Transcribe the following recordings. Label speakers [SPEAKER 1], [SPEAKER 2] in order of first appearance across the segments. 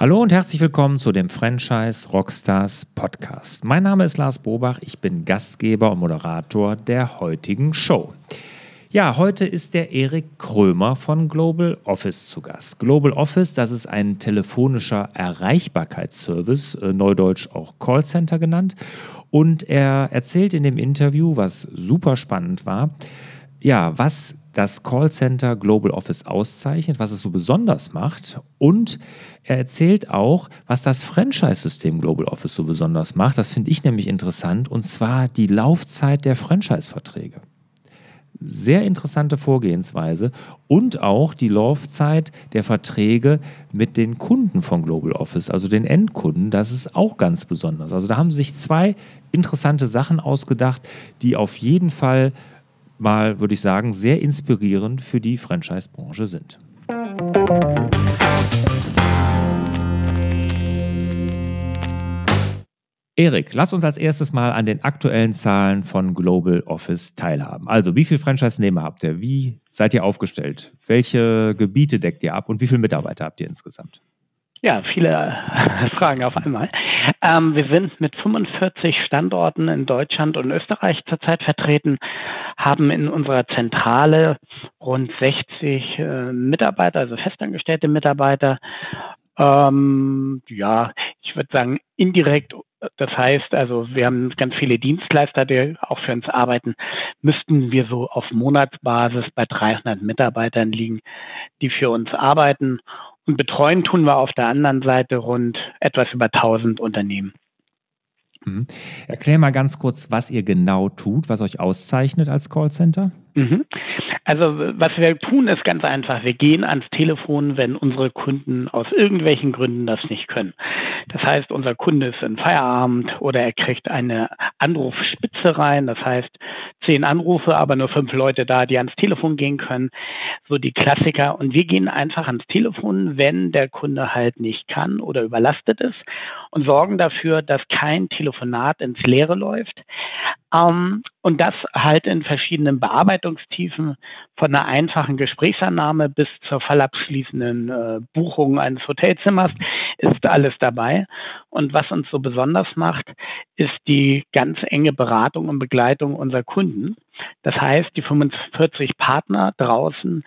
[SPEAKER 1] Hallo und herzlich willkommen zu dem Franchise Rockstars Podcast. Mein Name ist Lars Bobach, ich bin Gastgeber und Moderator der heutigen Show. Ja, heute ist der Erik Krömer von Global Office zu Gast. Global Office, das ist ein telefonischer Erreichbarkeitsservice, äh, neudeutsch auch Callcenter genannt. Und er erzählt in dem Interview, was super spannend war, ja, was das Callcenter Global Office auszeichnet, was es so besonders macht. Und er erzählt auch, was das Franchise-System Global Office so besonders macht. Das finde ich nämlich interessant, und zwar die Laufzeit der Franchise-Verträge. Sehr interessante Vorgehensweise und auch die Laufzeit der Verträge mit den Kunden von Global Office, also den Endkunden. Das ist auch ganz besonders. Also da haben sich zwei interessante Sachen ausgedacht, die auf jeden Fall mal, würde ich sagen, sehr inspirierend für die Franchise-Branche sind. Erik, lass uns als erstes mal an den aktuellen Zahlen von Global Office teilhaben. Also, wie viele Franchise-Nehmer habt ihr? Wie seid ihr aufgestellt? Welche Gebiete deckt ihr ab und wie viele Mitarbeiter habt ihr insgesamt?
[SPEAKER 2] Ja, viele Fragen auf einmal. Ähm, wir sind mit 45 Standorten in Deutschland und Österreich zurzeit vertreten, haben in unserer Zentrale rund 60 äh, Mitarbeiter, also festangestellte Mitarbeiter. Ähm, ja, ich würde sagen, indirekt, das heißt, also wir haben ganz viele Dienstleister, die auch für uns arbeiten, müssten wir so auf Monatsbasis bei 300 Mitarbeitern liegen, die für uns arbeiten. Und betreuen tun wir auf der anderen Seite rund etwas über 1000 Unternehmen.
[SPEAKER 1] Mhm. Erklär mal ganz kurz, was ihr genau tut, was euch auszeichnet als Callcenter.
[SPEAKER 2] Mhm. Also was wir tun, ist ganz einfach. Wir gehen ans Telefon, wenn unsere Kunden aus irgendwelchen Gründen das nicht können. Das heißt, unser Kunde ist in Feierabend oder er kriegt eine Anrufspitze rein. Das heißt, zehn Anrufe, aber nur fünf Leute da, die ans Telefon gehen können. So die Klassiker. Und wir gehen einfach ans Telefon, wenn der Kunde halt nicht kann oder überlastet ist und sorgen dafür, dass kein Telefonat ins Leere läuft. Ähm, und das halt in verschiedenen Bearbeitungstiefen von einer einfachen Gesprächsannahme bis zur fallabschließenden äh, Buchung eines Hotelzimmers ist alles dabei. Und was uns so besonders macht, ist die ganz enge Beratung und Begleitung unserer Kunden. Das heißt, die 45 Partner draußen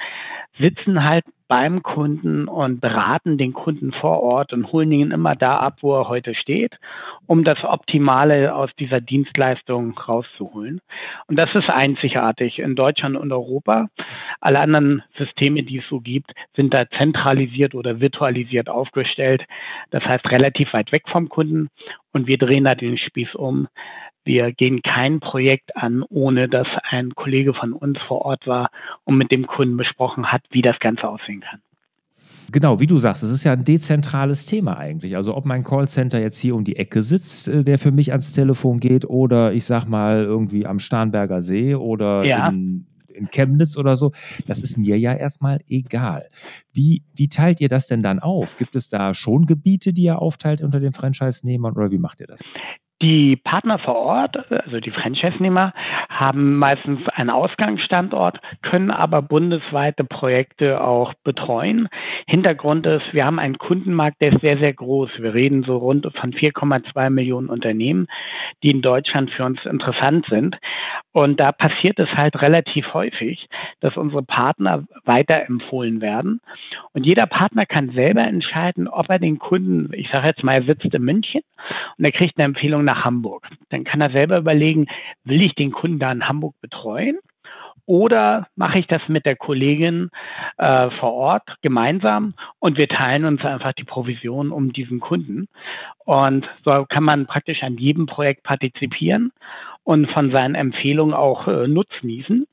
[SPEAKER 2] sitzen halt beim Kunden und beraten den Kunden vor Ort und holen ihn immer da ab, wo er heute steht, um das Optimale aus dieser Dienstleistung rauszuholen. Und das ist einzigartig in Deutschland und Europa. Alle anderen Systeme, die es so gibt, sind da zentralisiert oder virtualisiert aufgestellt. Das heißt relativ weit weg vom Kunden. Und wir drehen da den Spieß um. Wir gehen kein Projekt an, ohne dass ein Kollege von uns vor Ort war und mit dem Kunden besprochen hat, wie das Ganze aussehen kann.
[SPEAKER 1] Genau, wie du sagst, es ist ja ein dezentrales Thema eigentlich. Also ob mein Callcenter jetzt hier um die Ecke sitzt, äh, der für mich ans Telefon geht, oder ich sag mal irgendwie am Starnberger See oder ja. in, in Chemnitz oder so, das ist mir ja erstmal egal. Wie, wie teilt ihr das denn dann auf? Gibt es da schon Gebiete, die ihr aufteilt unter den Franchise-Nehmern oder wie macht ihr das?
[SPEAKER 2] Die Partner vor Ort, also die Franchise-Nehmer, haben meistens einen Ausgangsstandort, können aber bundesweite Projekte auch betreuen. Hintergrund ist, wir haben einen Kundenmarkt, der ist sehr, sehr groß. Wir reden so rund von 4,2 Millionen Unternehmen, die in Deutschland für uns interessant sind. Und da passiert es halt relativ häufig, dass unsere Partner weiterempfohlen werden. Und jeder Partner kann selber entscheiden, ob er den Kunden, ich sage jetzt mal, er sitzt in München und er kriegt eine Empfehlung nach Hamburg. Dann kann er selber überlegen, will ich den Kunden da in Hamburg betreuen? Oder mache ich das mit der Kollegin äh, vor Ort gemeinsam und wir teilen uns einfach die Provision um diesen Kunden. Und so kann man praktisch an jedem Projekt partizipieren und von seinen Empfehlungen auch äh, nutznießen.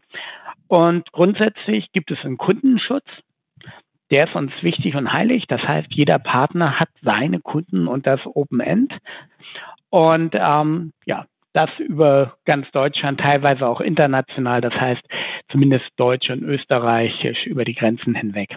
[SPEAKER 2] Und grundsätzlich gibt es einen Kundenschutz. Der ist uns wichtig und heilig. Das heißt, jeder Partner hat seine Kunden und das Open End. Und ähm, ja, das über ganz Deutschland, teilweise auch international, das heißt zumindest deutsch und österreichisch über die Grenzen hinweg.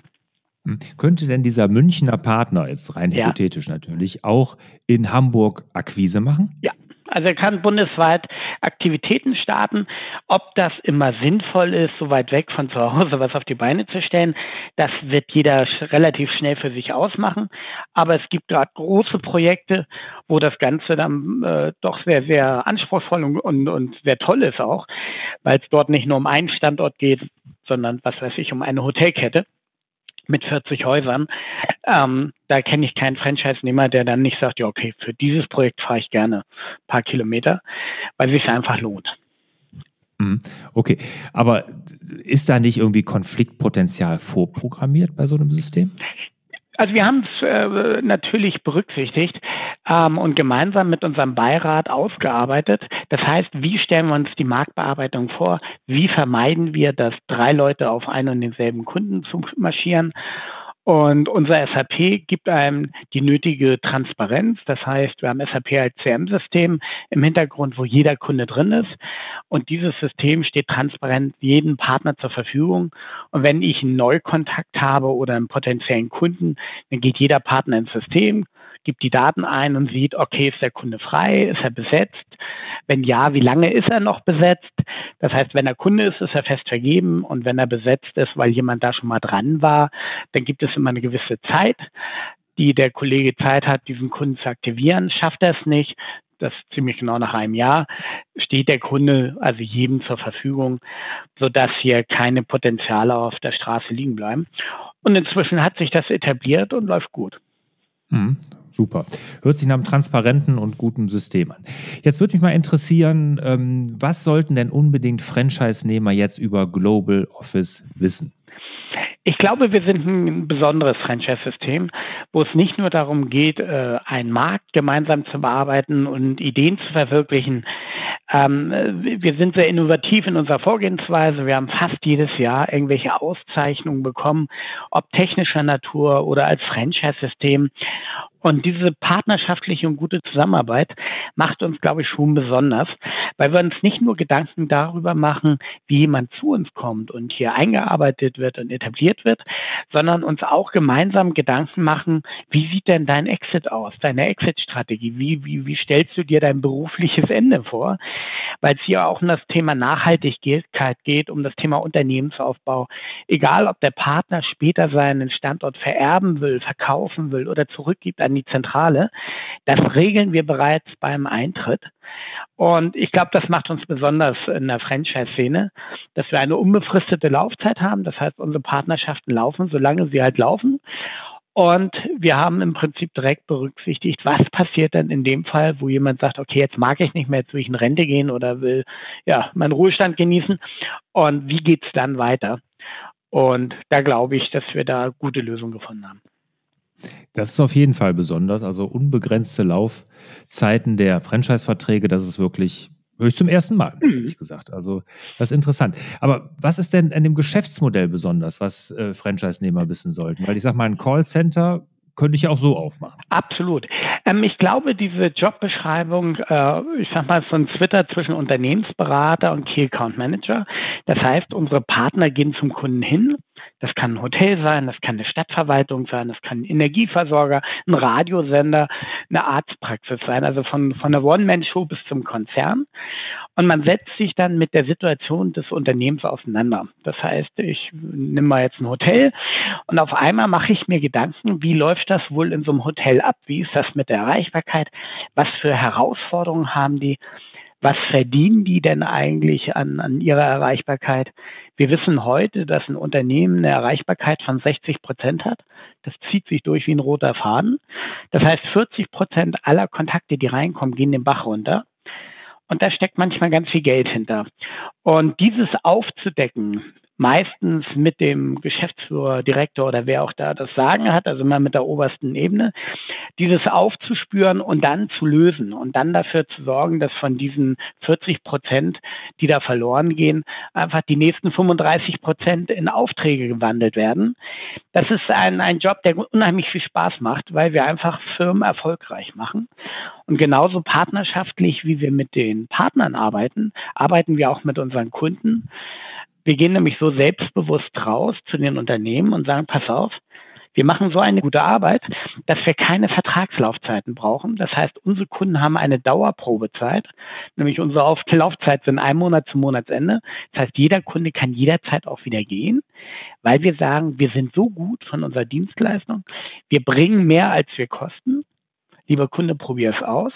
[SPEAKER 1] Hm. Könnte denn dieser Münchner Partner, jetzt rein ja. hypothetisch natürlich, auch in Hamburg Akquise machen?
[SPEAKER 2] Ja, Also er kann bundesweit Aktivitäten starten. Ob das immer sinnvoll ist, so weit weg von zu Hause was auf die Beine zu stellen, das wird jeder relativ schnell für sich ausmachen. Aber es gibt gerade große Projekte, wo das Ganze dann äh, doch sehr, sehr anspruchsvoll und, und, und sehr toll ist auch, weil es dort nicht nur um einen Standort geht, sondern was weiß ich, um eine Hotelkette mit 40 Häusern. Ähm, da kenne ich keinen Franchise-Nehmer, der dann nicht sagt, ja, okay, für dieses Projekt fahre ich gerne ein paar Kilometer, weil es sich einfach lohnt.
[SPEAKER 1] Mhm. Okay, aber ist da nicht irgendwie Konfliktpotenzial vorprogrammiert bei so einem System?
[SPEAKER 2] Also wir haben es äh, natürlich berücksichtigt ähm, und gemeinsam mit unserem Beirat ausgearbeitet. Das heißt, wie stellen wir uns die Marktbearbeitung vor? Wie vermeiden wir, dass drei Leute auf einen und denselben Kunden zu marschieren? Und unser SAP gibt einem die nötige Transparenz. Das heißt, wir haben SAP als CM-System im Hintergrund, wo jeder Kunde drin ist. Und dieses System steht transparent jedem Partner zur Verfügung. Und wenn ich einen Neukontakt habe oder einen potenziellen Kunden, dann geht jeder Partner ins System, gibt die Daten ein und sieht, okay, ist der Kunde frei, ist er besetzt? Wenn ja, wie lange ist er noch besetzt? Das heißt, wenn er Kunde ist, ist er fest vergeben und wenn er besetzt ist, weil jemand da schon mal dran war, dann gibt es immer eine gewisse Zeit, die der Kollege Zeit hat, diesen Kunden zu aktivieren. Schafft er es nicht, das ziemlich genau nach einem Jahr, steht der Kunde also jedem zur Verfügung, sodass hier keine Potenziale auf der Straße liegen bleiben. Und inzwischen hat sich das etabliert und läuft gut.
[SPEAKER 1] Super. Hört sich nach einem transparenten und guten System an. Jetzt würde mich mal interessieren, ähm, was sollten denn unbedingt Franchise-Nehmer jetzt über Global Office wissen?
[SPEAKER 2] Ich glaube, wir sind ein besonderes Franchise-System, wo es nicht nur darum geht, äh, einen Markt gemeinsam zu bearbeiten und Ideen zu verwirklichen. Ähm, wir sind sehr innovativ in unserer Vorgehensweise. Wir haben fast jedes Jahr irgendwelche Auszeichnungen bekommen, ob technischer Natur oder als Franchise-System. Und diese partnerschaftliche und gute Zusammenarbeit macht uns, glaube ich, schon besonders, weil wir uns nicht nur Gedanken darüber machen, wie jemand zu uns kommt und hier eingearbeitet wird und etabliert wird, sondern uns auch gemeinsam Gedanken machen, wie sieht denn dein Exit aus, deine Exit-Strategie, wie, wie, wie stellst du dir dein berufliches Ende vor, weil es hier auch um das Thema Nachhaltigkeit geht, um das Thema Unternehmensaufbau, egal ob der Partner später seinen Standort vererben will, verkaufen will oder zurückgibt an die Zentrale. Das regeln wir bereits beim Eintritt. Und ich glaube, das macht uns besonders in der Franchise-Szene, dass wir eine unbefristete Laufzeit haben. Das heißt, unsere Partnerschaften laufen, solange sie halt laufen. Und wir haben im Prinzip direkt berücksichtigt, was passiert denn in dem Fall, wo jemand sagt, okay, jetzt mag ich nicht mehr, jetzt will ich in Rente gehen oder will ja meinen Ruhestand genießen. Und wie geht es dann weiter? Und da glaube ich, dass wir da gute Lösungen gefunden haben.
[SPEAKER 1] Das ist auf jeden Fall besonders. Also unbegrenzte Laufzeiten der Franchise-Verträge, das ist wirklich ich zum ersten Mal, mhm. ehrlich gesagt. Also das ist interessant. Aber was ist denn an dem Geschäftsmodell besonders, was äh, Franchise-Nehmer wissen sollten? Weil ich sage mal, ein Callcenter könnte ich ja auch so aufmachen.
[SPEAKER 2] Absolut. Ähm, ich glaube, diese Jobbeschreibung, äh, ich sag mal, so ein Twitter zwischen Unternehmensberater und Key Account Manager. Das heißt, unsere Partner gehen zum Kunden hin. Das kann ein Hotel sein, das kann eine Stadtverwaltung sein, das kann ein Energieversorger, ein Radiosender, eine Arztpraxis sein, also von, von der One-Man-Show bis zum Konzern. Und man setzt sich dann mit der Situation des Unternehmens auseinander. Das heißt, ich nehme mal jetzt ein Hotel und auf einmal mache ich mir Gedanken, wie läuft das wohl in so einem Hotel ab? Wie ist das mit der Erreichbarkeit? Was für Herausforderungen haben die? Was verdienen die denn eigentlich an, an ihrer Erreichbarkeit? Wir wissen heute, dass ein Unternehmen eine Erreichbarkeit von 60 Prozent hat. Das zieht sich durch wie ein roter Faden. Das heißt, 40 Prozent aller Kontakte, die reinkommen, gehen den Bach runter. Und da steckt manchmal ganz viel Geld hinter. Und dieses aufzudecken, meistens mit dem Geschäftsführer, Direktor oder wer auch da das Sagen hat, also immer mit der obersten Ebene, dieses aufzuspüren und dann zu lösen und dann dafür zu sorgen, dass von diesen 40 Prozent, die da verloren gehen, einfach die nächsten 35 Prozent in Aufträge gewandelt werden. Das ist ein, ein Job, der unheimlich viel Spaß macht, weil wir einfach Firmen erfolgreich machen. Und genauso partnerschaftlich, wie wir mit den Partnern arbeiten, arbeiten wir auch mit unseren Kunden. Wir gehen nämlich so selbstbewusst raus zu den Unternehmen und sagen, pass auf, Wir machen so eine gute Arbeit, dass wir keine Vertragslaufzeiten brauchen. Das heißt, unsere Kunden haben eine Dauerprobezeit, nämlich unsere Laufzeit sind ein Monat zum Monatsende. Das heißt, jeder Kunde kann jederzeit auch wieder gehen, weil wir sagen, wir sind so gut von unserer Dienstleistung, wir bringen mehr als wir kosten. Lieber Kunde, probier es aus.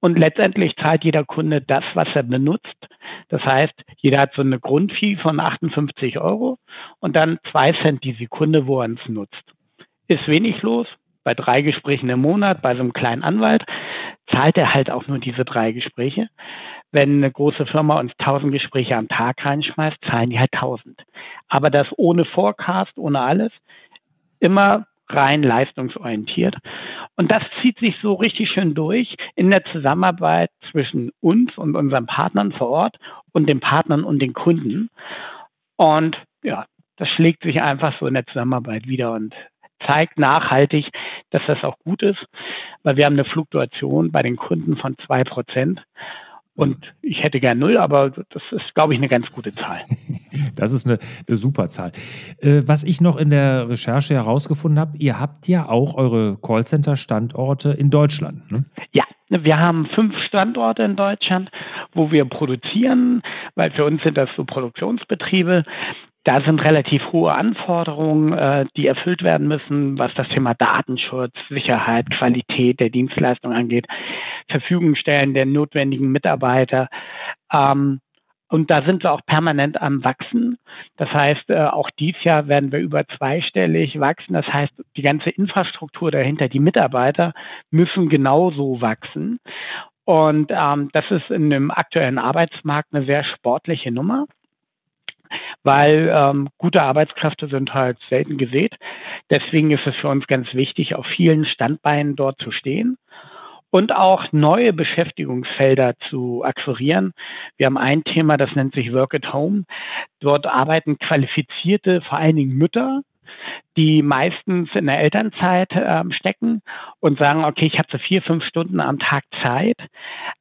[SPEAKER 2] Und letztendlich zahlt jeder Kunde das, was er benutzt. Das heißt, jeder hat so eine Grundfee von 58 Euro und dann zwei Cent die Sekunde, wo er es nutzt. Ist wenig los. Bei drei Gesprächen im Monat, bei so einem kleinen Anwalt, zahlt er halt auch nur diese drei Gespräche. Wenn eine große Firma uns 1000 Gespräche am Tag reinschmeißt, zahlen die halt 1000. Aber das ohne Forecast, ohne alles. Immer rein leistungsorientiert. Und das zieht sich so richtig schön durch in der Zusammenarbeit zwischen uns und unseren Partnern vor Ort und den Partnern und den Kunden. Und ja, das schlägt sich einfach so in der Zusammenarbeit wieder und zeigt nachhaltig, dass das auch gut ist, weil wir haben eine Fluktuation bei den Kunden von zwei Prozent. Und ich hätte gern null, aber das ist, glaube ich, eine ganz gute Zahl.
[SPEAKER 1] Das ist eine, eine super Zahl. Äh, was ich noch in der Recherche herausgefunden habe, ihr habt ja auch eure Callcenter-Standorte in Deutschland. Ne?
[SPEAKER 2] Ja, wir haben fünf Standorte in Deutschland, wo wir produzieren, weil für uns sind das so Produktionsbetriebe. Da sind relativ hohe Anforderungen, äh, die erfüllt werden müssen, was das Thema Datenschutz, Sicherheit, Qualität der Dienstleistung angeht, Verfügung stellen der notwendigen Mitarbeiter. Ähm, und da sind wir auch permanent am Wachsen. Das heißt, äh, auch dieses Jahr werden wir über zweistellig wachsen. Das heißt, die ganze Infrastruktur dahinter, die Mitarbeiter müssen genauso wachsen. Und ähm, das ist in dem aktuellen Arbeitsmarkt eine sehr sportliche Nummer weil ähm, gute Arbeitskräfte sind halt selten gesät. Deswegen ist es für uns ganz wichtig, auf vielen Standbeinen dort zu stehen und auch neue Beschäftigungsfelder zu akquirieren. Wir haben ein Thema, das nennt sich Work at Home. Dort arbeiten qualifizierte, vor allen Dingen Mütter, die meistens in der Elternzeit ähm, stecken und sagen, okay, ich habe so vier, fünf Stunden am Tag Zeit,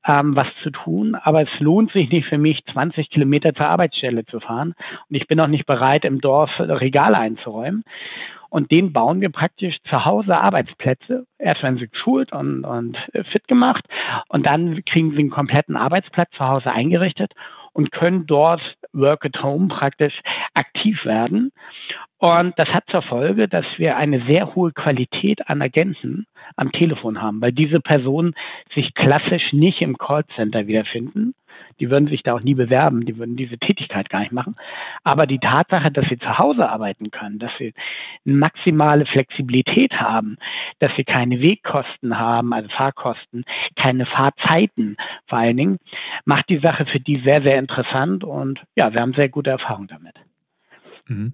[SPEAKER 2] ähm, was zu tun, aber es lohnt sich nicht für mich, 20 Kilometer zur Arbeitsstelle zu fahren und ich bin auch nicht bereit, im Dorf Regale einzuräumen. Und den bauen wir praktisch zu Hause Arbeitsplätze. Erst werden sie geschult und, und fit gemacht und dann kriegen sie einen kompletten Arbeitsplatz zu Hause eingerichtet und können dort Work at Home praktisch aktiv werden. Und das hat zur Folge, dass wir eine sehr hohe Qualität an Agenten am Telefon haben, weil diese Personen sich klassisch nicht im Callcenter wiederfinden. Die würden sich da auch nie bewerben, die würden diese Tätigkeit gar nicht machen. Aber die Tatsache, dass sie zu Hause arbeiten können, dass sie maximale Flexibilität haben, dass sie keine Wegkosten haben, also Fahrkosten, keine Fahrzeiten vor allen Dingen, macht die Sache für die sehr, sehr interessant und ja, wir haben sehr gute Erfahrungen damit.
[SPEAKER 1] Mhm.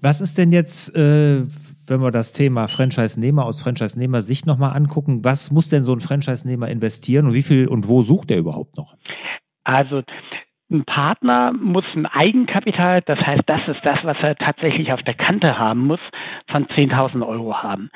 [SPEAKER 1] Was ist denn jetzt, äh, wenn wir das Thema Franchise-Nehmer aus Franchise-Nehmer-Sicht nochmal angucken, was muss denn so ein Franchise-Nehmer investieren und wie viel und wo sucht er überhaupt noch?
[SPEAKER 2] Also ein Partner muss ein Eigenkapital, das heißt, das ist das, was er tatsächlich auf der Kante haben muss, von 10.000 Euro haben.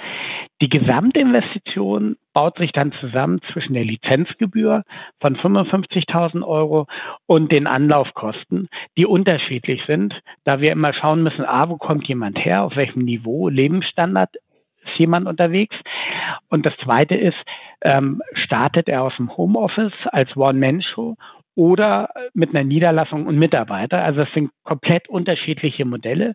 [SPEAKER 2] Die Gesamtinvestition baut sich dann zusammen zwischen der Lizenzgebühr von 55.000 Euro und den Anlaufkosten, die unterschiedlich sind, da wir immer schauen müssen, ah, wo kommt jemand her, auf welchem Niveau, Lebensstandard ist jemand unterwegs. Und das Zweite ist, ähm, startet er aus dem Homeoffice als One-Man-Show oder mit einer Niederlassung und Mitarbeiter. Also es sind komplett unterschiedliche Modelle.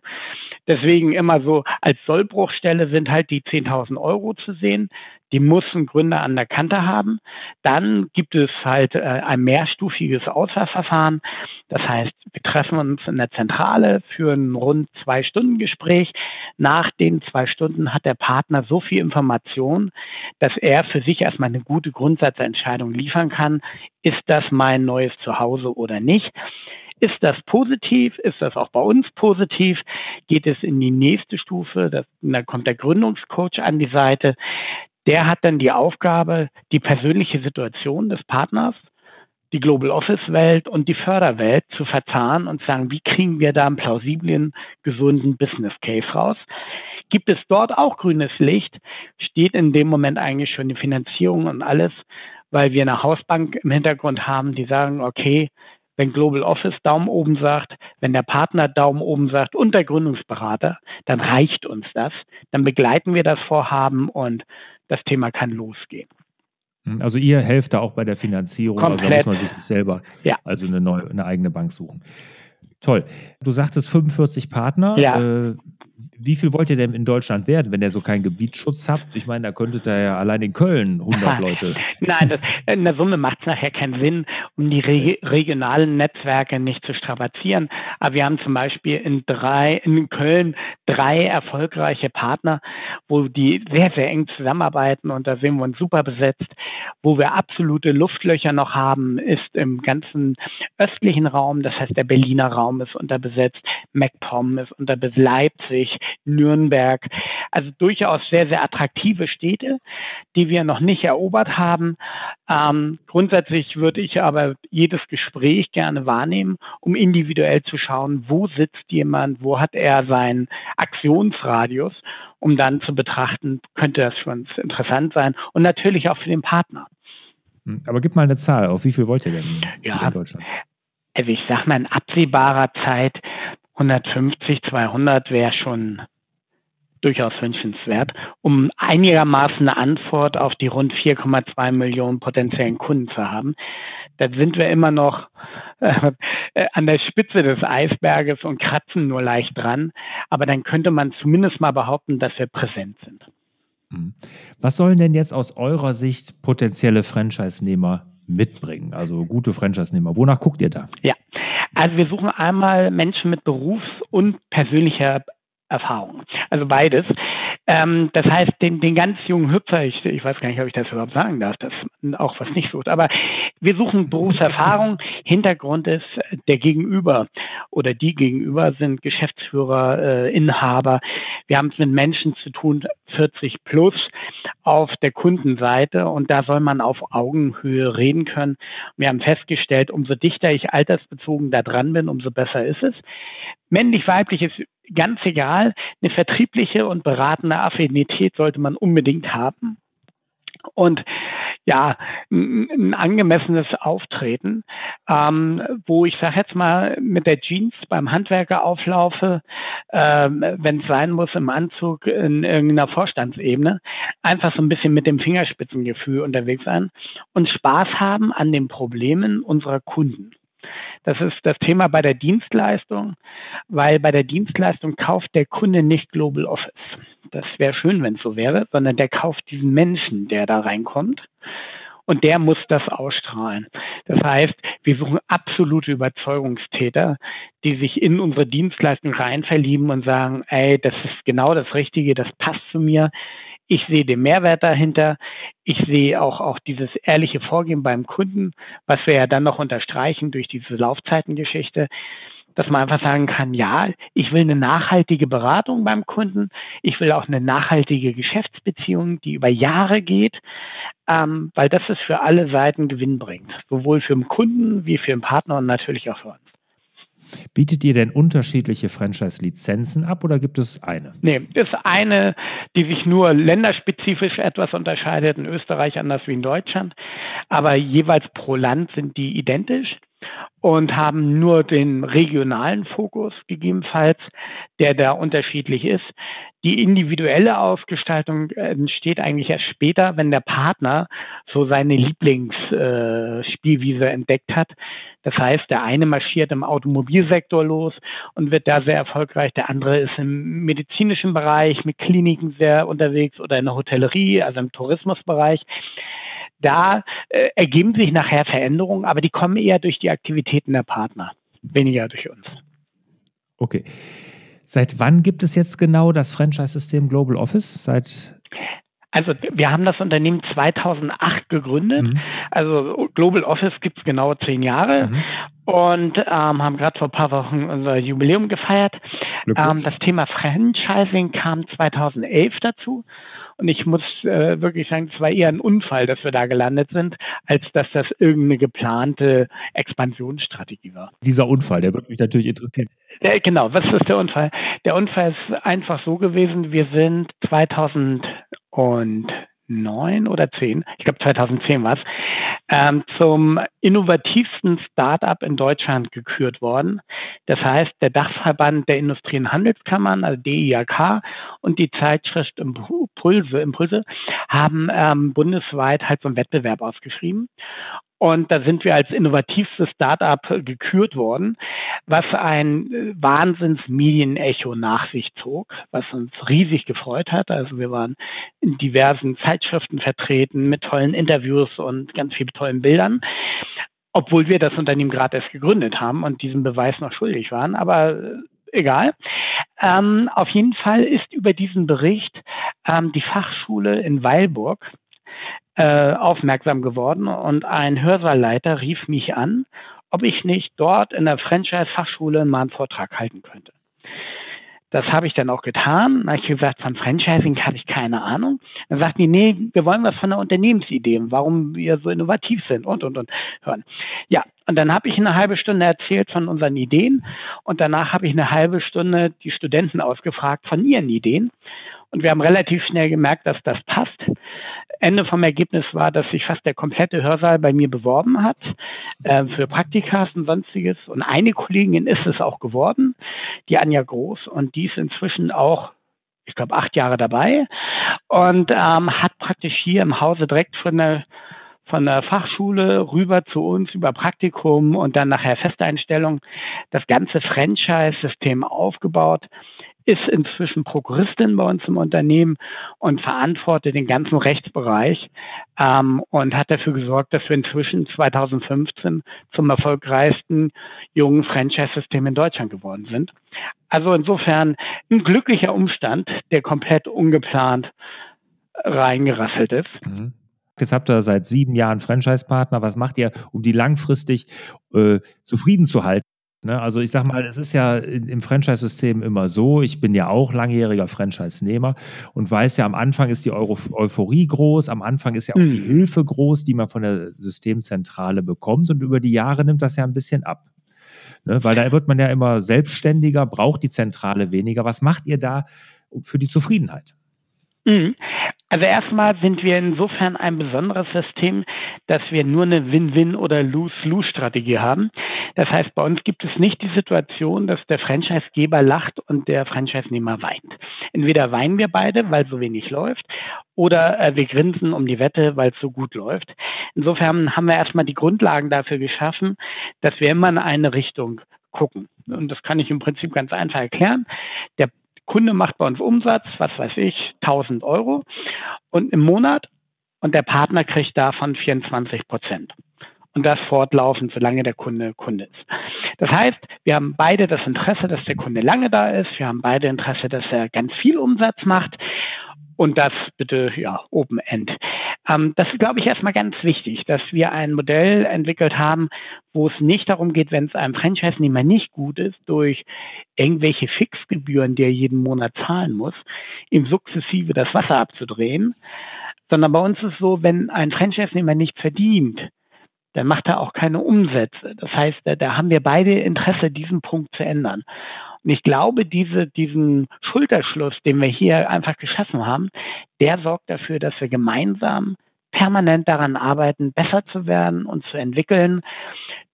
[SPEAKER 2] Deswegen immer so als Sollbruchstelle sind halt die 10.000 Euro zu sehen. Die muss ein Gründer an der Kante haben. Dann gibt es halt äh, ein mehrstufiges Auswahlverfahren. Das heißt, wir treffen uns in der Zentrale für ein rund zwei Stunden Gespräch. Nach den zwei Stunden hat der Partner so viel Information, dass er für sich erstmal eine gute Grundsatzentscheidung liefern kann. Ist das mein neues Zuhause oder nicht? Ist das positiv? Ist das auch bei uns positiv? Geht es in die nächste Stufe? Das, da kommt der Gründungscoach an die Seite. Der hat dann die Aufgabe, die persönliche Situation des Partners, die Global Office Welt und die Förderwelt zu verzahnen und sagen, wie kriegen wir da einen plausiblen, gesunden Business Case raus? Gibt es dort auch grünes Licht? Steht in dem Moment eigentlich schon die Finanzierung und alles, weil wir eine Hausbank im Hintergrund haben, die sagen, okay, wenn Global Office Daumen oben sagt, wenn der Partner Daumen oben sagt und der Gründungsberater, dann reicht uns das. Dann begleiten wir das Vorhaben und das Thema kann losgehen.
[SPEAKER 1] Hm, also ihr helft da auch bei der Finanzierung,
[SPEAKER 2] Komplett.
[SPEAKER 1] also da muss man sich nicht selber
[SPEAKER 2] ja.
[SPEAKER 1] also eine, neue, eine eigene Bank suchen. Toll. Du sagtest 45 Partner.
[SPEAKER 2] Ja.
[SPEAKER 1] Äh, wie viel wollt ihr denn in Deutschland werden, wenn ihr so keinen Gebietsschutz habt? Ich meine, da könntet ihr ja allein in Köln 100 Leute.
[SPEAKER 2] Nein, das, in der Summe macht es nachher keinen Sinn, um die re regionalen Netzwerke nicht zu strapazieren. Aber wir haben zum Beispiel in drei, in Köln drei erfolgreiche Partner, wo die sehr, sehr eng zusammenarbeiten und da sehen wir uns super besetzt. Wo wir absolute Luftlöcher noch haben, ist im ganzen östlichen Raum, das heißt der Berliner Raum ist unterbesetzt, MacPom ist unterbesetzt, Leipzig, Nürnberg. Also durchaus sehr, sehr attraktive Städte, die wir noch nicht erobert haben. Ähm, grundsätzlich würde ich aber jedes Gespräch gerne wahrnehmen, um individuell zu schauen, wo sitzt jemand, wo hat er seinen Aktionsradius, um dann zu betrachten, könnte das für uns interessant sein und natürlich auch für den Partner.
[SPEAKER 1] Hm, aber gib mal eine Zahl auf, wie viel wollt ihr denn
[SPEAKER 2] ja, in Deutschland? Also ich sage mal, in absehbarer Zeit 150, 200 wäre schon durchaus wünschenswert, um einigermaßen eine Antwort auf die rund 4,2 Millionen potenziellen Kunden zu haben. Da sind wir immer noch äh, an der Spitze des Eisberges und kratzen nur leicht dran. Aber dann könnte man zumindest mal behaupten, dass wir präsent sind.
[SPEAKER 1] Mhm. Was sollen denn jetzt aus eurer Sicht potenzielle Franchise-Nehmer mitbringen? Also gute Franchise-Nehmer. Wonach guckt ihr da?
[SPEAKER 2] Ja, also wir suchen einmal Menschen mit Berufs- und persönlicher Erfahrung. Also beides. Ähm, das heißt, den, den ganz jungen Hüpfer, ich, ich weiß gar nicht, ob ich das überhaupt sagen darf, das auch was nicht sucht, aber wir suchen Berufserfahrung. Hintergrund ist, der Gegenüber oder die Gegenüber sind Geschäftsführer, äh, Inhaber. Wir haben es mit Menschen zu tun, 40 plus auf der Kundenseite und da soll man auf Augenhöhe reden können. Wir haben festgestellt, umso dichter ich altersbezogen da dran bin, umso besser ist es. Männlich, weiblich ist ganz egal. Eine vertriebliche und beratende Affinität sollte man unbedingt haben. Und ja, ein, angemessenes Auftreten, ähm, wo ich sage jetzt mal mit der Jeans beim Handwerker auflaufe, ähm, wenn es sein muss im Anzug in irgendeiner Vorstandsebene, einfach so ein bisschen mit dem Fingerspitzengefühl unterwegs sein und Spaß haben an den Problemen unserer Kunden. Das ist das Thema bei der Dienstleistung, weil bei der Dienstleistung kauft der Kunde nicht Global Office. Das wäre schön, wenn es so wäre, sondern der kauft diesen Menschen, der da reinkommt. Und der muss das ausstrahlen. Das heißt, wir suchen absolute Überzeugungstäter, die sich in unsere Dienstleistung rein verlieben und sagen, ey, das ist genau das Richtige, das passt zu mir. Ich sehe den Mehrwert dahinter. Ich sehe auch, auch dieses ehrliche Vorgehen beim Kunden, was wir ja dann noch unterstreichen durch diese Laufzeitengeschichte, dass man einfach sagen kann, ja, ich will eine nachhaltige Beratung beim Kunden. Ich will auch eine nachhaltige Geschäftsbeziehung, die über Jahre geht, ähm, weil das ist für alle Seiten Gewinn bringt. Sowohl für den Kunden wie für den Partner und natürlich auch für uns.
[SPEAKER 1] Bietet ihr denn unterschiedliche Franchise-Lizenzen ab oder gibt es eine?
[SPEAKER 2] Nee, ist eine, die sich nur länderspezifisch etwas unterscheidet, in Österreich anders wie in Deutschland. Aber jeweils pro Land sind die identisch und haben nur den regionalen Fokus gegebenenfalls, der da unterschiedlich ist. Die individuelle Ausgestaltung entsteht eigentlich erst später, wenn der Partner so seine Lieblingsspielwiese äh, entdeckt hat. Das heißt, der eine marschiert im Automobilsektor los und wird da sehr erfolgreich. Der andere ist im medizinischen Bereich mit Kliniken sehr unterwegs oder in der Hotellerie, also im Tourismusbereich da äh, ergeben sich nachher Veränderungen, aber die kommen eher durch die Aktivitäten der Partner, weniger durch uns.
[SPEAKER 1] Okay. Seit wann gibt es jetzt genau das Franchise-System Global Office? Seit
[SPEAKER 2] also wir haben das Unternehmen 2008 gegründet. Mhm. Also Global Office gibt es genau zehn Jahre mhm. und ähm, haben gerade vor ein paar Wochen unser Jubiläum gefeiert. Ähm, das Thema Franchising kam 2011 dazu. Und ich muss äh, wirklich sagen, es war eher ein Unfall, dass wir da gelandet sind, als dass das irgendeine geplante Expansionsstrategie war.
[SPEAKER 1] Dieser Unfall, der wird mich natürlich interessieren.
[SPEAKER 2] Der, genau, was ist der Unfall? Der Unfall ist einfach so gewesen, wir sind 2009 2009 oder 10, ich glaube 2010 war es, ähm, zum innovativsten Startup in Deutschland gekürt worden. Das heißt, der Dachverband der Industrie- und Handelskammern, also DIAK und die Zeitschrift Impulse, Impulse haben ähm, bundesweit halt so einen Wettbewerb ausgeschrieben. Und da sind wir als innovativstes Startup gekürt worden, was ein äh, Wahnsinns-Medienecho nach sich zog, was uns riesig gefreut hat. Also wir waren in diversen Zeitschriften vertreten mit tollen Interviews und ganz vielen tollen Bildern obwohl wir das Unternehmen gerade erst gegründet haben und diesen Beweis noch schuldig waren. Aber äh, egal. Ähm, auf jeden Fall ist über diesen Bericht ähm, die Fachschule in Weilburg äh, aufmerksam geworden und ein Hörsaalleiter rief mich an, ob ich nicht dort in der Franchise-Fachschule mal einen Vortrag halten könnte. Das habe ich dann auch getan. Da habe ich gesagt, von Franchising habe ich keine Ahnung. Dann sagten die, nee, wir wollen was von der Unternehmensidee, warum wir so innovativ sind und, und, und hören. Ja, und dann habe ich eine halbe Stunde erzählt von unseren Ideen und danach habe ich eine halbe Stunde die Studenten ausgefragt von ihren Ideen. Und wir haben relativ schnell gemerkt, dass das passt. Ende vom Ergebnis war, dass sich fast der komplette Hörsaal bei mir beworben hat äh, für Praktikas und sonstiges. Und eine Kollegin ist es auch geworden, die Anja Groß. Und die ist inzwischen auch ich glaube, acht Jahre dabei und ähm, hat praktisch hier im Hause direkt von der, von der Fachschule rüber zu uns über Praktikum und dann nachher Festeinstellung das ganze Franchise-System aufgebaut ist inzwischen Prokuristin bei uns im Unternehmen und verantwortet den ganzen Rechtsbereich ähm, und hat dafür gesorgt, dass wir inzwischen 2015 zum erfolgreichsten jungen Franchise-System in Deutschland geworden sind. Also insofern ein glücklicher Umstand, der komplett ungeplant reingerasselt ist.
[SPEAKER 1] Mhm. Jetzt habt ihr seit sieben Jahren Franchise-Partner. Was macht ihr, um die langfristig äh, zufrieden zu halten? Ne, also ich sag mal, es ist ja im Franchise-System immer so, ich bin ja auch langjähriger Franchise-Nehmer und weiß ja, am Anfang ist die Euro Euphorie groß, am Anfang ist ja auch mhm. die Hilfe groß, die man von der Systemzentrale bekommt und über die Jahre nimmt das ja ein bisschen ab. Ne, weil da wird man ja immer selbstständiger, braucht die Zentrale weniger. Was macht ihr da für die Zufriedenheit?
[SPEAKER 2] Mhm. Also erstmal sind wir insofern ein besonderes System, dass wir nur eine Win-Win oder Lose-Lose-Strategie haben. Das heißt, bei uns gibt es nicht die Situation, dass der Franchisegeber lacht und der Franchise-Nehmer weint. Entweder weinen wir beide, weil so wenig läuft, oder äh, wir grinsen um die Wette, weil es so gut läuft. Insofern haben wir erstmal die Grundlagen dafür geschaffen, dass wir immer in eine Richtung gucken. Und das kann ich im Prinzip ganz einfach erklären. Der Kunde macht bei uns Umsatz, was weiß ich, 1000 Euro und im Monat und der Partner kriegt davon 24 Prozent. Und das fortlaufend, solange der Kunde Kunde ist. Das heißt, wir haben beide das Interesse, dass der Kunde lange da ist. Wir haben beide Interesse, dass er ganz viel Umsatz macht. Und das bitte, ja, Open End. Ähm, das ist, glaube ich, erstmal ganz wichtig, dass wir ein Modell entwickelt haben, wo es nicht darum geht, wenn es einem Franchise-Nehmer nicht gut ist, durch irgendwelche Fixgebühren, die er jeden Monat zahlen muss, ihm sukzessive das Wasser abzudrehen, sondern bei uns ist es so, wenn ein Franchise-Nehmer nicht verdient, dann macht er auch keine Umsätze. Das heißt, da, da haben wir beide Interesse, diesen Punkt zu ändern. Und ich glaube, diese, diesen Schulterschluss, den wir hier einfach geschaffen haben, der sorgt dafür, dass wir gemeinsam permanent daran arbeiten, besser zu werden und zu entwickeln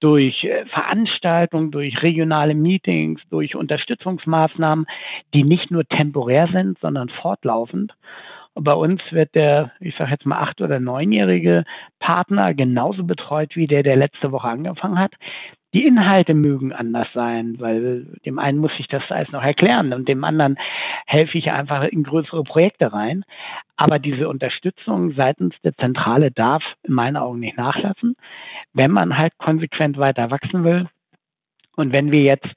[SPEAKER 2] durch äh, Veranstaltungen, durch regionale Meetings, durch Unterstützungsmaßnahmen, die nicht nur temporär sind, sondern fortlaufend. Und bei uns wird der, ich sage jetzt mal acht- oder neunjährige Partner genauso betreut wie der, der letzte Woche angefangen hat. Die Inhalte mögen anders sein, weil dem einen muss ich das alles noch erklären und dem anderen helfe ich einfach in größere Projekte rein. Aber diese Unterstützung seitens der Zentrale darf in meinen Augen nicht nachlassen, wenn man halt konsequent weiter wachsen will. Und wenn wir jetzt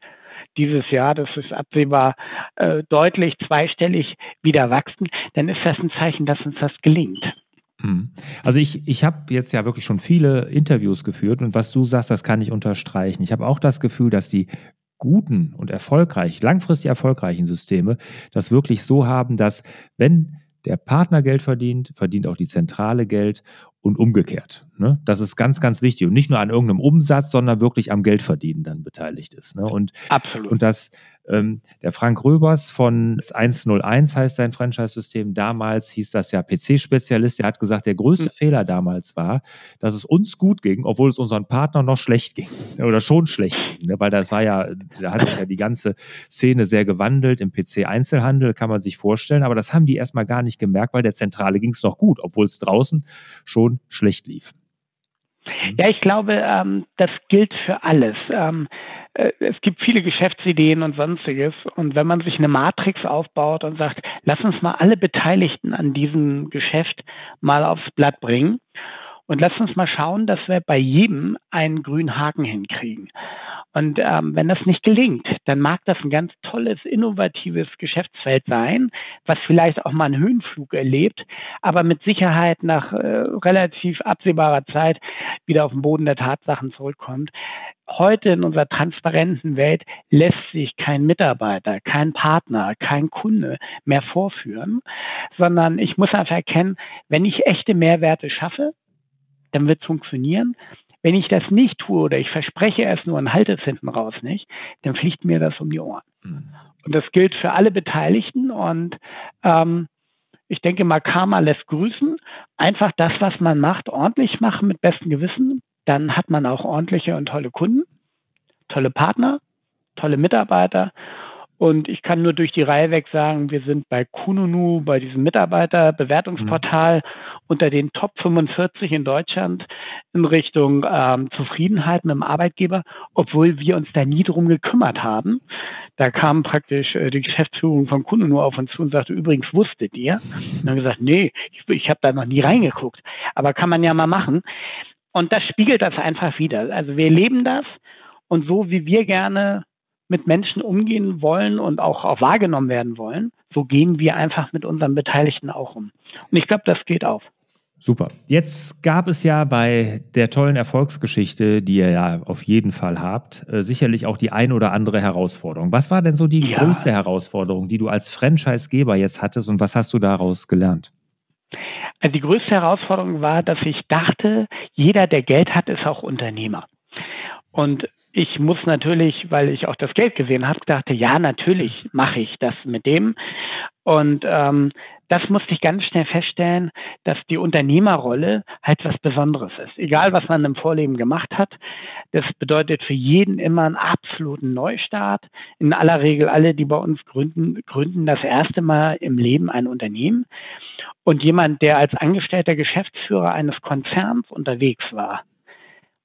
[SPEAKER 2] dieses Jahr, das ist absehbar, äh, deutlich zweistellig wieder wachsen, dann ist das ein Zeichen, dass uns das gelingt.
[SPEAKER 1] Mhm. Also ich, ich habe jetzt ja wirklich schon viele Interviews geführt und was du sagst, das kann ich unterstreichen. Ich habe auch das Gefühl, dass die guten und erfolgreich, langfristig erfolgreichen Systeme das wirklich so haben, dass wenn der Partner Geld verdient, verdient auch die Zentrale Geld und umgekehrt. Ne? Das ist ganz, ganz wichtig und nicht nur an irgendeinem Umsatz, sondern wirklich am Geldverdienen dann beteiligt ist. Ne? Und,
[SPEAKER 2] Absolut.
[SPEAKER 1] Und das, ähm, der Frank Röbers von 101 heißt sein Franchise-System. Damals hieß das ja PC-Spezialist. Der hat gesagt, der größte mhm. Fehler damals war, dass es uns gut ging, obwohl es unseren Partnern noch schlecht ging oder schon schlecht ging. Ne? Weil das war ja, da hat sich ja die ganze Szene sehr gewandelt im PC-Einzelhandel, kann man sich vorstellen. Aber das haben die erstmal gar nicht gemerkt, weil der Zentrale ging es noch gut, obwohl es draußen schon schlecht lief.
[SPEAKER 2] Ja, ich glaube, ähm, das gilt für alles. Ähm, äh, es gibt viele Geschäftsideen und sonstiges. Und wenn man sich eine Matrix aufbaut und sagt, lass uns mal alle Beteiligten an diesem Geschäft mal aufs Blatt bringen und lass uns mal schauen, dass wir bei jedem einen grünen Haken hinkriegen. Und ähm, wenn das nicht gelingt, dann mag das ein ganz tolles, innovatives Geschäftsfeld sein, was vielleicht auch mal einen Höhenflug erlebt, aber mit Sicherheit nach äh, relativ absehbarer Zeit wieder auf den Boden der Tatsachen zurückkommt. Heute in unserer transparenten Welt lässt sich kein Mitarbeiter, kein Partner, kein Kunde mehr vorführen, sondern ich muss einfach erkennen, wenn ich echte Mehrwerte schaffe, dann wird es funktionieren. Wenn ich das nicht tue oder ich verspreche es nur und halte es hinten raus nicht, dann fliegt mir das um die Ohren. Mhm. Und das gilt für alle Beteiligten. Und ähm, ich denke mal, Karma lässt grüßen. Einfach das, was man macht, ordentlich machen mit bestem Gewissen. Dann hat man auch ordentliche und tolle Kunden, tolle Partner, tolle Mitarbeiter und ich kann nur durch die Reihe weg sagen, wir sind bei Kununu, bei diesem Mitarbeiterbewertungsportal mhm. unter den Top 45 in Deutschland in Richtung ähm, Zufriedenheit mit dem Arbeitgeber, obwohl wir uns da nie drum gekümmert haben. Da kam praktisch äh, die Geschäftsführung von Kununu auf uns zu und sagte, übrigens wusstet ihr? Und dann gesagt, nee, ich, ich habe da noch nie reingeguckt. Aber kann man ja mal machen. Und das spiegelt das einfach wieder. Also wir leben das und so wie wir gerne mit Menschen umgehen wollen und auch, auch wahrgenommen werden wollen, so gehen wir einfach mit unseren Beteiligten auch um. Und ich glaube, das geht auf.
[SPEAKER 1] Super. Jetzt gab es ja bei der tollen Erfolgsgeschichte, die ihr ja auf jeden Fall habt, äh, sicherlich auch die ein oder andere Herausforderung. Was war denn so die ja. größte Herausforderung, die du als Franchisegeber jetzt hattest und was hast du daraus gelernt?
[SPEAKER 2] Also die größte Herausforderung war, dass ich dachte, jeder, der Geld hat, ist auch Unternehmer. Und ich muss natürlich, weil ich auch das Geld gesehen habe, dachte, ja, natürlich mache ich das mit dem. Und ähm, das musste ich ganz schnell feststellen, dass die Unternehmerrolle halt was Besonderes ist. Egal, was man im Vorleben gemacht hat, das bedeutet für jeden immer einen absoluten Neustart. In aller Regel alle, die bei uns gründen, gründen das erste Mal im Leben ein Unternehmen. Und jemand, der als angestellter Geschäftsführer eines Konzerns unterwegs war,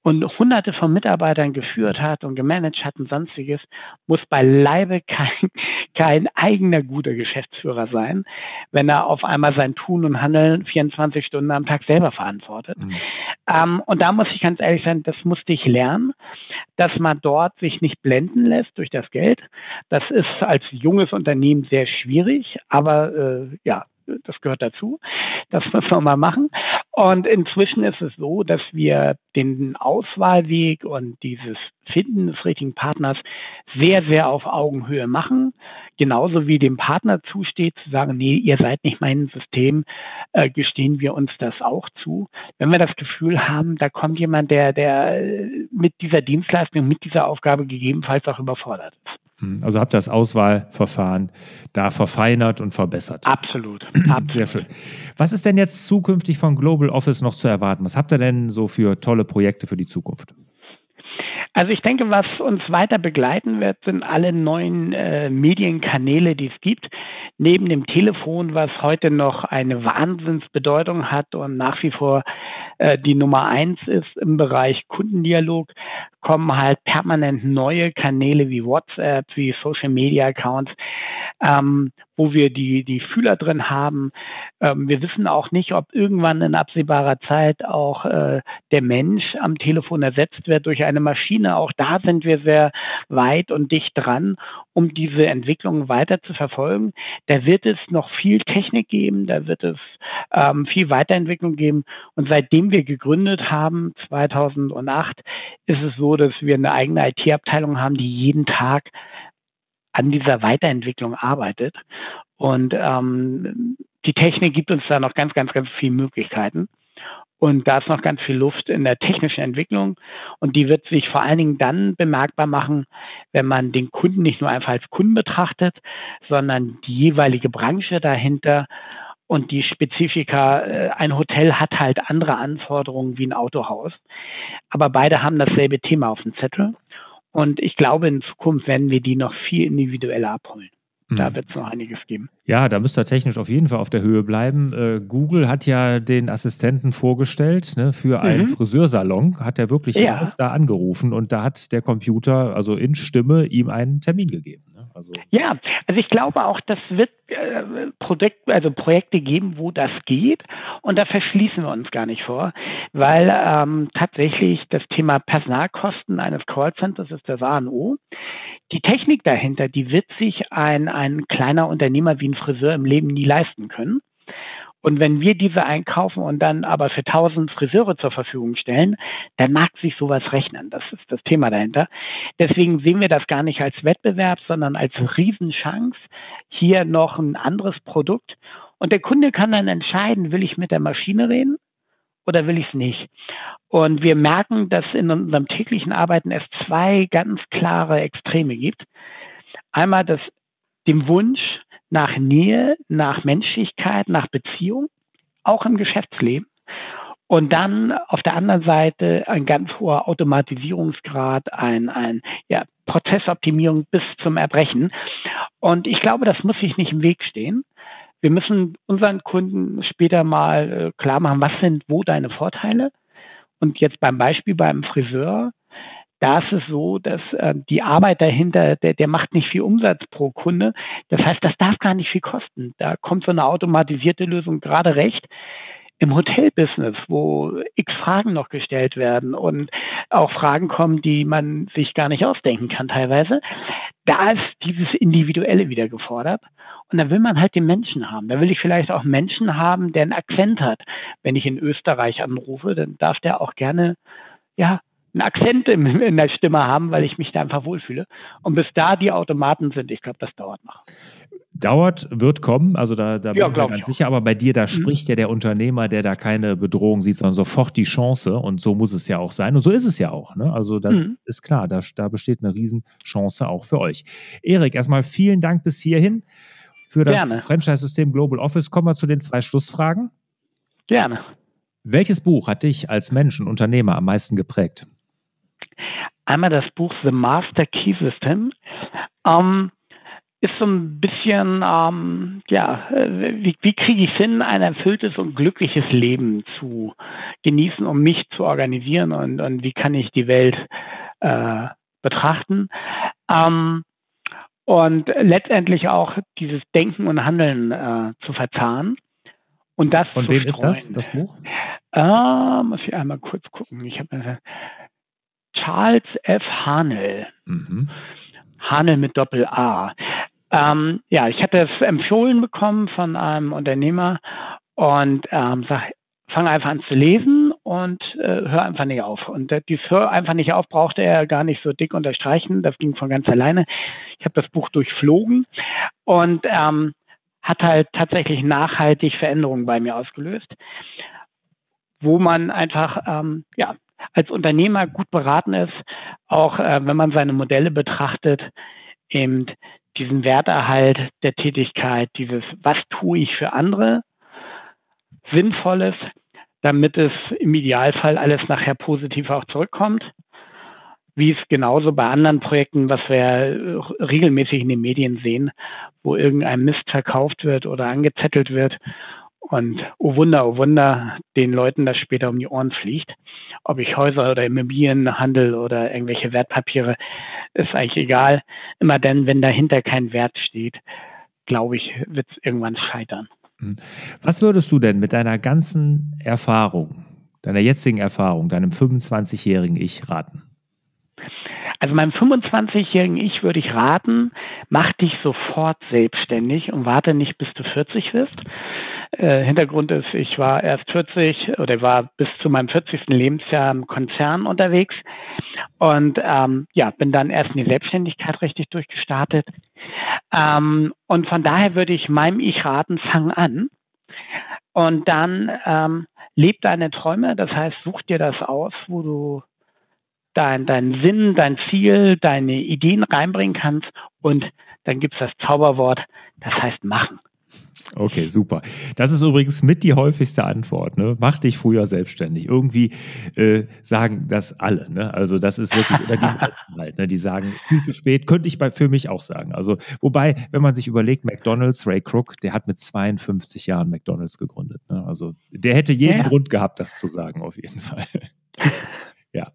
[SPEAKER 2] und hunderte von Mitarbeitern geführt hat und gemanagt hat und sonstiges, muss beileibe kein, kein eigener guter Geschäftsführer sein, wenn er auf einmal sein Tun und Handeln 24 Stunden am Tag selber verantwortet. Mhm. Ähm, und da muss ich ganz ehrlich sein, das musste ich lernen, dass man dort sich nicht blenden lässt durch das Geld. Das ist als junges Unternehmen sehr schwierig, aber äh, ja, das gehört dazu. Das müssen wir mal machen. Und inzwischen ist es so, dass wir den Auswahlweg und dieses Finden des richtigen Partners sehr, sehr auf Augenhöhe machen. Genauso wie dem Partner zusteht, zu sagen, nee, ihr seid nicht mein System, äh, gestehen wir uns das auch zu. Wenn wir das Gefühl haben, da kommt jemand, der, der mit dieser Dienstleistung, mit dieser Aufgabe gegebenenfalls auch überfordert ist.
[SPEAKER 1] Hm, also habt ihr das Auswahlverfahren da verfeinert und verbessert.
[SPEAKER 2] Absolut.
[SPEAKER 1] Sehr schön. Was ist denn jetzt zukünftig von Global Office noch zu erwarten? Was habt ihr denn so für tolle Projekte für die Zukunft?
[SPEAKER 2] Also ich denke, was uns weiter begleiten wird, sind alle neuen äh, Medienkanäle, die es gibt. Neben dem Telefon, was heute noch eine Wahnsinnsbedeutung hat und nach wie vor äh, die Nummer eins ist im Bereich Kundendialog, kommen halt permanent neue Kanäle wie WhatsApp, wie Social Media Accounts, ähm, wo wir die, die Fühler drin haben. Ähm, wir wissen auch nicht, ob irgendwann in absehbarer Zeit auch äh, der Mensch am Telefon ersetzt wird durch eine Maschine. Auch da sind wir sehr weit und dicht dran, um diese Entwicklung weiter zu verfolgen. Da wird es noch viel Technik geben, da wird es ähm, viel Weiterentwicklung geben. Und seitdem wir gegründet haben, 2008, ist es so, dass wir eine eigene IT-Abteilung haben, die jeden Tag an dieser Weiterentwicklung arbeitet. Und ähm, die Technik gibt uns da noch ganz, ganz, ganz viele Möglichkeiten. Und da ist noch ganz viel Luft in der technischen Entwicklung. Und die wird sich vor allen Dingen dann bemerkbar machen, wenn man den Kunden nicht nur einfach als Kunden betrachtet, sondern die jeweilige Branche dahinter und die Spezifika. Äh, ein Hotel hat halt andere Anforderungen wie ein Autohaus. Aber beide haben dasselbe Thema auf dem Zettel. Und ich glaube, in Zukunft werden wir die noch viel individueller abholen. Da hm. wird es noch einiges geben.
[SPEAKER 1] Ja, da müsst ihr technisch auf jeden Fall auf der Höhe bleiben. Äh, Google hat ja den Assistenten vorgestellt ne, für einen mhm. Friseursalon, hat er wirklich ja. da angerufen und da hat der Computer, also in Stimme, ihm einen Termin gegeben.
[SPEAKER 2] Also ja, also ich glaube auch, das wird äh, Projekt, also Projekte geben, wo das geht. Und da verschließen wir uns gar nicht vor, weil ähm, tatsächlich das Thema Personalkosten eines Callcenters ist das A und O. Die Technik dahinter, die wird sich ein, ein kleiner Unternehmer wie ein Friseur im Leben nie leisten können. Und wenn wir diese einkaufen und dann aber für 1000 Friseure zur Verfügung stellen, dann mag sich sowas rechnen. Das ist das Thema dahinter. Deswegen sehen wir das gar nicht als Wettbewerb, sondern als Riesenchance. Hier noch ein anderes Produkt. Und der Kunde kann dann entscheiden, will ich mit der Maschine reden oder will ich es nicht? Und wir merken, dass in unserem täglichen Arbeiten es zwei ganz klare Extreme gibt. Einmal das, den Wunsch, nach Nähe, nach Menschlichkeit, nach Beziehung, auch im Geschäftsleben. Und dann auf der anderen Seite ein ganz hoher Automatisierungsgrad, ein, ein ja, Prozessoptimierung bis zum Erbrechen. Und ich glaube, das muss sich nicht im Weg stehen. Wir müssen unseren Kunden später mal äh, klar machen, was sind wo deine Vorteile. Und jetzt beim Beispiel beim Friseur, da ist es so, dass äh, die Arbeit dahinter, der, der macht nicht viel Umsatz pro Kunde. Das heißt, das darf gar nicht viel kosten. Da kommt so eine automatisierte Lösung gerade recht. Im Hotelbusiness, wo x Fragen noch gestellt werden und auch Fragen kommen, die man sich gar nicht ausdenken kann teilweise, da ist dieses Individuelle wieder gefordert. Und da will man halt den Menschen haben. Da will ich vielleicht auch Menschen haben, der einen Akzent hat. Wenn ich in Österreich anrufe, dann darf der auch gerne ja, einen Akzent in der Stimme haben, weil ich mich da einfach wohlfühle. Und bis da die Automaten sind, ich glaube, das dauert noch.
[SPEAKER 1] Dauert, wird kommen, also da, da ja, bin ich mir ganz sicher, aber bei dir, da mhm. spricht ja der Unternehmer, der da keine Bedrohung sieht, sondern sofort die Chance und so muss es ja auch sein und so ist es ja auch. Ne? Also das mhm. ist klar, da, da besteht eine Riesenchance auch für euch. Erik, erstmal vielen Dank bis hierhin für das Franchise-System Global Office. Kommen wir zu den zwei Schlussfragen.
[SPEAKER 2] Gerne.
[SPEAKER 1] Welches Buch hat dich als Mensch und Unternehmer am meisten geprägt?
[SPEAKER 2] Einmal das Buch The Master Key System. Ähm, ist so ein bisschen, ähm, ja, wie, wie kriege ich es hin, ein erfülltes und glückliches Leben zu genießen, um mich zu organisieren und, und wie kann ich die Welt äh, betrachten. Ähm, und letztendlich auch dieses Denken und Handeln äh, zu verzahnen.
[SPEAKER 1] Und das Von wem ist das, das Buch?
[SPEAKER 2] Äh, muss ich einmal kurz gucken. Ich habe Charles F. Hanel. Mhm. Hanel mit Doppel-A. Ähm, ja, ich hatte es empfohlen bekommen von einem Unternehmer und ähm, sag, fang einfach an zu lesen und äh, hör einfach nicht auf. Und äh, dieses Hör einfach nicht auf brauchte er gar nicht so dick unterstreichen. Das ging von ganz alleine. Ich habe das Buch durchflogen und ähm, hat halt tatsächlich nachhaltig Veränderungen bei mir ausgelöst, wo man einfach ähm, ja als Unternehmer gut beraten ist, auch äh, wenn man seine Modelle betrachtet, eben diesen Werterhalt der Tätigkeit, dieses, was tue ich für andere, Sinnvolles, damit es im Idealfall alles nachher positiv auch zurückkommt. Wie es genauso bei anderen Projekten, was wir regelmäßig in den Medien sehen, wo irgendein Mist verkauft wird oder angezettelt wird und oh Wunder, oh Wunder, den Leuten das später um die Ohren fliegt. Ob ich Häuser oder Immobilien handel oder irgendwelche Wertpapiere, ist eigentlich egal. Immer dann, wenn dahinter kein Wert steht, glaube ich, wird es irgendwann scheitern.
[SPEAKER 1] Hm. Was würdest du denn mit deiner ganzen Erfahrung, deiner jetzigen Erfahrung, deinem 25-jährigen Ich raten?
[SPEAKER 2] Also meinem 25-jährigen Ich würde ich raten, mach dich sofort selbstständig und warte nicht, bis du 40 wirst. Äh, Hintergrund ist, ich war erst 40 oder war bis zu meinem 40. Lebensjahr im Konzern unterwegs und ähm, ja, bin dann erst in die Selbstständigkeit richtig durchgestartet. Ähm, und von daher würde ich meinem Ich raten, fang an und dann ähm, leb deine Träume, das heißt, such dir das aus, wo du dein, deinen Sinn, dein Ziel, deine Ideen reinbringen kannst und dann gibt es das Zauberwort, das heißt machen.
[SPEAKER 1] Okay, super. Das ist übrigens mit die häufigste Antwort. Ne? Mach dich früher selbstständig. Irgendwie äh, sagen das alle. Ne? Also das ist wirklich, oder die meisten halt, ne? die sagen, viel zu spät, könnte ich bei, für mich auch sagen. Also wobei, wenn man sich überlegt, McDonalds, Ray Crook, der hat mit 52 Jahren McDonalds gegründet. Ne? Also der hätte jeden ja. Grund gehabt, das zu sagen, auf jeden Fall. Ja.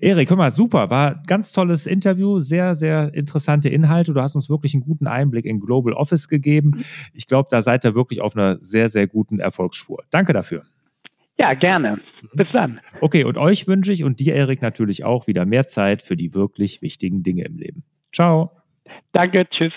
[SPEAKER 1] Erik, hör mal, super. War ein ganz tolles Interview, sehr, sehr interessante Inhalte. Du hast uns wirklich einen guten Einblick in Global Office gegeben. Ich glaube, da seid ihr wirklich auf einer sehr, sehr guten Erfolgsspur. Danke dafür.
[SPEAKER 2] Ja, gerne. Bis dann.
[SPEAKER 1] Okay, und euch wünsche ich und dir, Erik, natürlich auch wieder mehr Zeit für die wirklich wichtigen Dinge im Leben. Ciao.
[SPEAKER 2] Danke, tschüss.